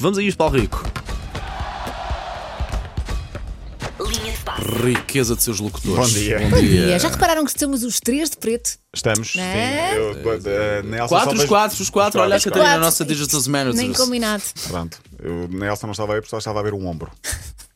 Vamos a isto, Paulo Rico. Riqueza de seus locutores. Bom dia. Bom dia. Já repararam que estamos os três de preto? Estamos. Não Sim. é? Eu, uh, Nelson Quatro, os quatro, os quatro. Olha a Catarina, a nossa Digital Manager. Nem combinado. Pronto. Eu, Nelson não estava a ver porque só estava a ver o ombro.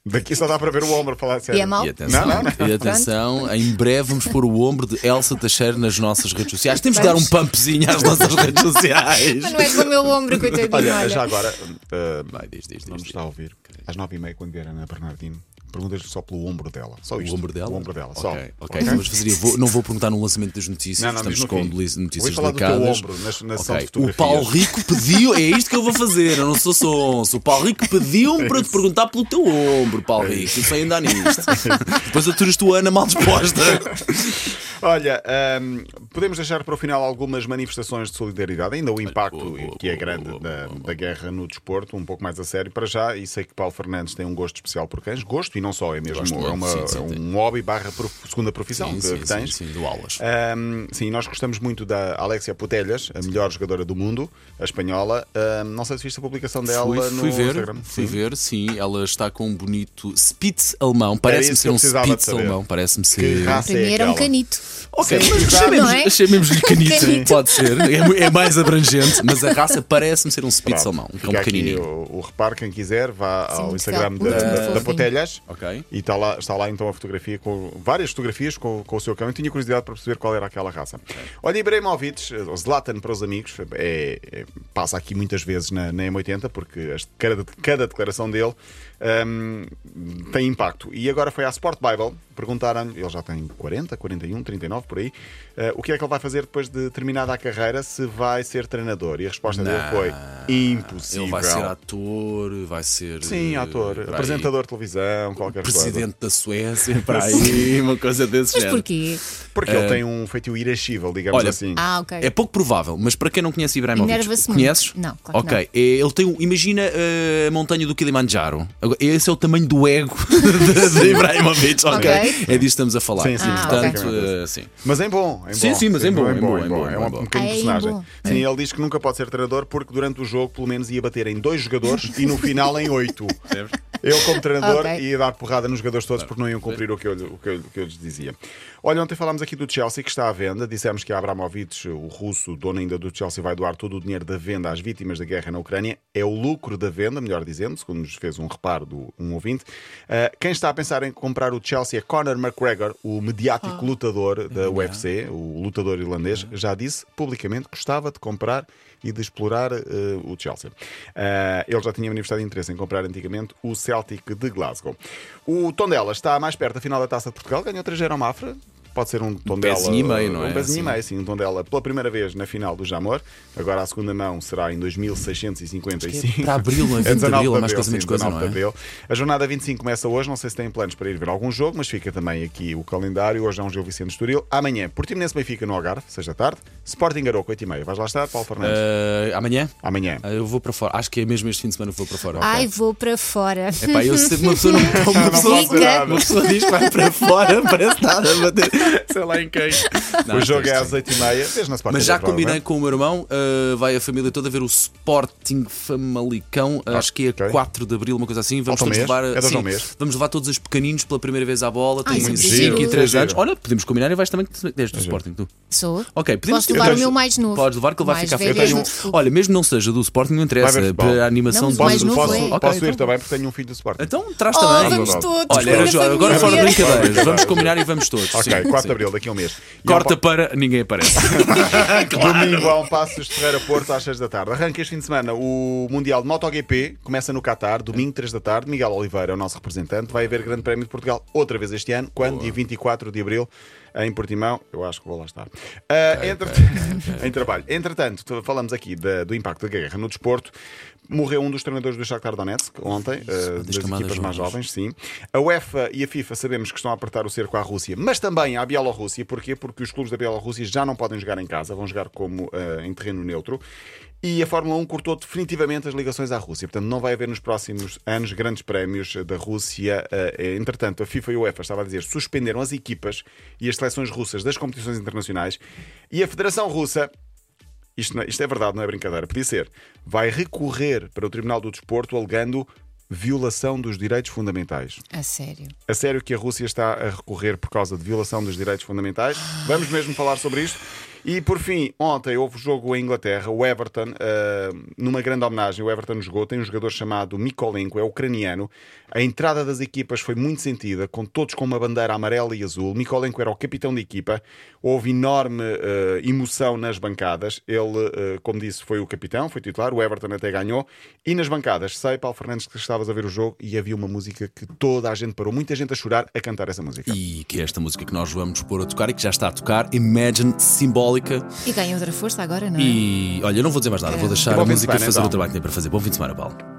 Daqui só dá para ver o ombro, falar sério. E é mau? E atenção, Não, não, não. e atenção, em breve vamos pôr o ombro de Elsa Teixeira nas nossas redes sociais. Temos de dar um pumpzinho às nossas redes sociais. Mas não é com o meu ombro, coitadinho. Olha, olha. já agora, uh, Vai, diz, diz, não diz. nos está a ouvir. Às nove e meia, quando vier a Ana Bernardino, perguntas-lhe só pelo ombro dela. Só isto. O ombro dela? O ombro dela, só. Ok, ok. Então vamos fazer. eu vou- não vou perguntar no lançamento das notícias. Não, não, estamos no com notícias Vou falar do teu delicadas. ombro na- na sessão Ok. de O. Paulo Rico pediu, é isto que eu vou fazer. Eu não sou sonso. O Paulo Rico pediu-me para te perguntar pelo teu ombro, Paulo Rico. Eu sei andar nisto. Depois aturas tu, Ana, mal disposta. Olha, ahm, podemos deixar para o final algumas manifestações de solidariedade, ainda o impacto boa, boa, que é boa, grande boa, da, da guerra no desporto, um pouco mais a sério para já, e sei que Paulo Fernandes tem um gosto especial por cães, gosto e não só, é mesmo Gosto é, uma- sim, sim, é um tem. hobby barra prof- segunda profissão Sim, que, sim, que sim, tens. sim, do aulas. Ahm, sim, nós gostamos muito da Alexia Putellas, a melhor jogadora do mundo, a espanhola. Ahm, não sei se viste a publicação dela Fui, no fui ver, Instagram. fui Sim. ver, sim, ela está com um bonito Spitz alemão. Parece-me ser que um Spitz alemão, parece-me Que ser. raça Para mim é era um canito. Ok, Sim, mas exato. chamemos, Não é? chamemos-lhe canito, Canito. pode ser. É, é mais abrangente, mas a raça parece-me ser um Spitz que é um pequenininho. O, o reparo, quem quiser, vá Sim, ao Instagram da, da, da. Potelhas Ok. e está lá, está lá então a fotografia com várias fotografias com, com o seu cão. Eu tinha curiosidade para perceber qual era aquela raça. Olha, Ibrahimovic, o Zlatan para os amigos, é, é- passa aqui muitas vezes na, na M80 porque as- cada, cada declaração dele hum, tem impacto. E agora foi à Sport Bible, perguntaram-lhe, ele já tem 40, 41, 39 por aí, eh, o que é que ele vai fazer depois de terminada a carreira, se vai ser treinador. E a resposta dele Não. foi impossível. Ele vai ser ator, vai ser. Sim, eh, ator, para aí, apresentador de televisão, qualquer coisa. Presidente da Suécia, para aí, uma coisa desse Mas género. porquê? Porque ele tem um feitio irascível, digamos Olha, assim. Ah, ok. É pouco provável, mas para quem não conhece Ibrahimovic, conheces? Não, claro que Ok, é, ele tem um, imagina eh, a montanha do Kilimanjaro. Esse é o tamanho do ego de, de Ibrahimovic, ok? Ok. É disso que estamos a falar. Sim, sim, Ah, Portanto, ok. eh, sim. Mas em bom, em Sim, bom. sim, mas em bom, em bom, em bom, É um bom. pequeno é em personagem. bom. Sim, ele diz que nunca pode ser treinador porque durante o jogo, pelo menos, ia bater em dois jogadores e no final em oito. Eu, como treinador, Ok. ia dar porrada nos jogadores todos porque não iam cumprir o que, eu, o, que eu, o que eu lhes dizia. Olha, ontem falámos aqui do Chelsea que está à venda. Dissemos que Abramovich, o russo, dono ainda do Chelsea, vai doar todo o dinheiro da venda às vítimas da guerra na Ucrânia. É o lucro da venda, melhor dizendo, segundo nos fez um reparo do um ouvinte. Ah, quem está a pensar em comprar o Chelsea é Conor McGregor, o mediático lutador da UFC, o lutador irlandês, já disse publicamente que gostava de comprar e de explorar eh, o Chelsea. Ah, ele já tinha manifestado interesse em comprar antigamente o Celtic de Glasgow. O Tondela está mais perto da final da Taça de Portugal, ganhou 3 ao Mafra. Pode ser um Tondela. pezinho e meio, não é? Um pezinho e meio, sim. Um Tondela pela primeira vez na final do Jamor. Agora a segunda mão será em 2655. Para abril, não é? 20 de 19 abril, é mais coisa, menos coisa, 19 não é? abril. A jornada 25 começa hoje. Não sei se têm planos para ir ver algum jogo, mas fica também aqui o calendário. Hoje é um jogo Vicente Estoril. Amanhã, Portimonense Benfica no Algarve, seja tarde. Sporting Aroco, 8 e meia. Vais lá estar, Paulo Fernandes? Eh, amanhã? Amanhã. Ah, Eu vou para fora. Acho que é mesmo este fim de semana que vou para fora. Ai, vou para fora. Epá, eu sei uma pessoa não. Uma pessoa, uma diz que vai para fora, parece nada. Sei lá em quem. Não, o jogo é às 8 e meia. Vês na Sporting Mas já combinei não é? com o meu irmão, uh, vai a família toda ver o Sporting Famalicão, acho que é ok. 4 de Abril, uma coisa assim. Vamos um todos mês? levar, É sim, mês? vamos levar todos os pequeninos pela primeira vez à bola, têm muito 5 giro. e 3 Giro. anos. Olha, podemos combinar e vais também que tens do Sporting, tu. Sou. Ok, podemos Posso levar o meu mais novo. Podes levar que ele vai ficar feio. é. Olha, mesmo não seja do Sporting, não interessa. Para a animação mas mais Posso, novo posso, é. Ok, posso então. ir também porque tenho um filho do Sporting. Então traz Oh, também. vamos Olha, agora fora brincadeiras, vamos combinar e vamos todos. Ok, 4 sim. de Abril, daqui a um mês. E Corta um para ninguém aparece. pa- Domingo há um Passos de Ferreira Porto às 6 da tarde. Arranca este fim de semana o Mundial de MotoGP, começa no Qatar, domingo 3 da tarde. Miguel Oliveira é o nosso representante. Vai haver Grande Prémio de Portugal outra vez este ano, quando? Dia 24 de Abril. Em Portimão, eu acho que vou lá estar. Ah, entre- em trabalho. Entretanto, falamos aqui da- do impacto da guerra no desporto. Morreu um dos treinadores do Shakhtar Donetsk ontem, ah, das das equipas mais jovens. sim. A UEFA e a FIFA sabemos que estão a apertar o cerco à Rússia, mas também à Bielorrússia. Porquê? Porque os clubes da Bielorrússia já não podem jogar em casa, vão jogar como ah, em terreno neutro. E a Fórmula 1 cortou definitivamente as ligações à Rússia. Portanto, não vai haver nos próximos anos grandes prémios da Rússia. Ah, Entretanto, a FIFA e a UEFA, estava a dizer, suspenderam as equipas e as seleções russas das competições internacionais. E a Federação Russa isto, não é- isto é verdade, não é brincadeira, podia ser, vai recorrer para o Tribunal do Desporto alegando violação dos direitos fundamentais. A sério. A sério que a Rússia está a recorrer por causa de violação dos direitos fundamentais? Vamos mesmo falar sobre isto. E por fim, ontem houve jogo em Inglaterra, o Everton, ah, numa grande homenagem, o Everton jogou, tem um jogador chamado Mikolenko, é ucraniano. A entrada das equipas foi muito sentida, com todos com uma bandeira amarela e azul. Mikolenko era o capitão da equipa, houve enorme ah, emoção nas bancadas. Ele, ah, como disse, foi o capitão, foi titular, o Everton até ganhou. E nas bancadas, sei, Paulo Fernandes, que estavas a ver o jogo e havia uma música que toda a gente parou, muita gente a chorar a cantar essa música. E que é esta música que nós vamos pôr a tocar e que já está a tocar, Imagine E ganha outra força agora, não é? E olha, eu não vou dizer mais nada, vou deixar Bom a música semana, fazer então. o trabalho que tem para fazer. Bom fim de semana, Paulo.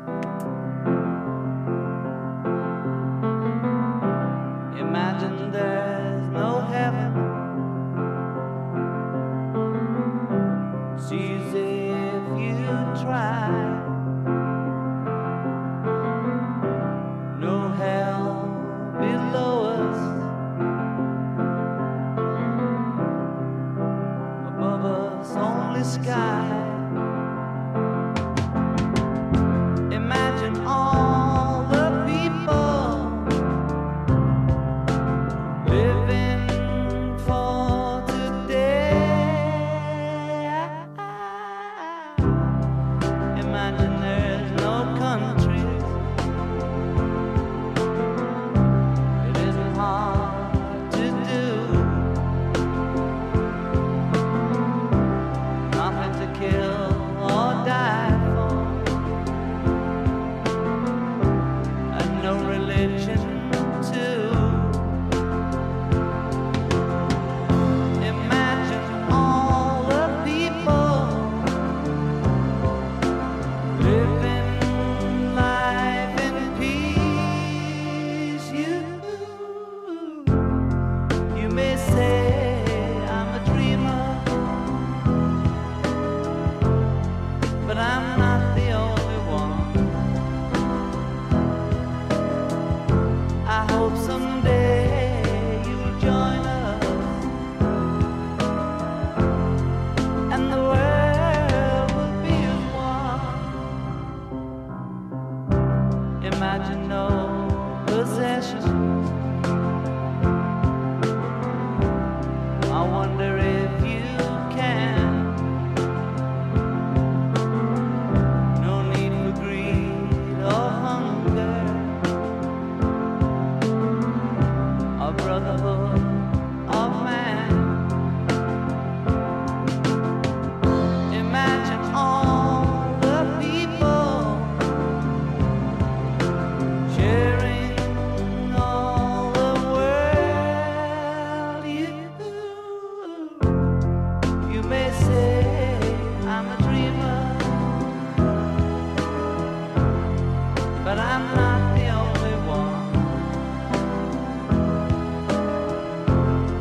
But I'm not the only one.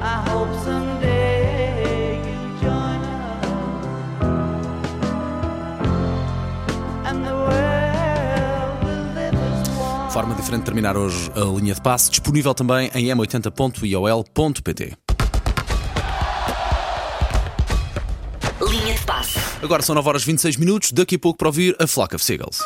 I hope someday you join us and the world will live as one. Forma diferente de terminar hoje a linha de passe, disponível também em m80.iol.pt. Linha de passe. Agora são 9 horas 26 minutos, daqui a pouco para ouvir a Flock of Seagulls.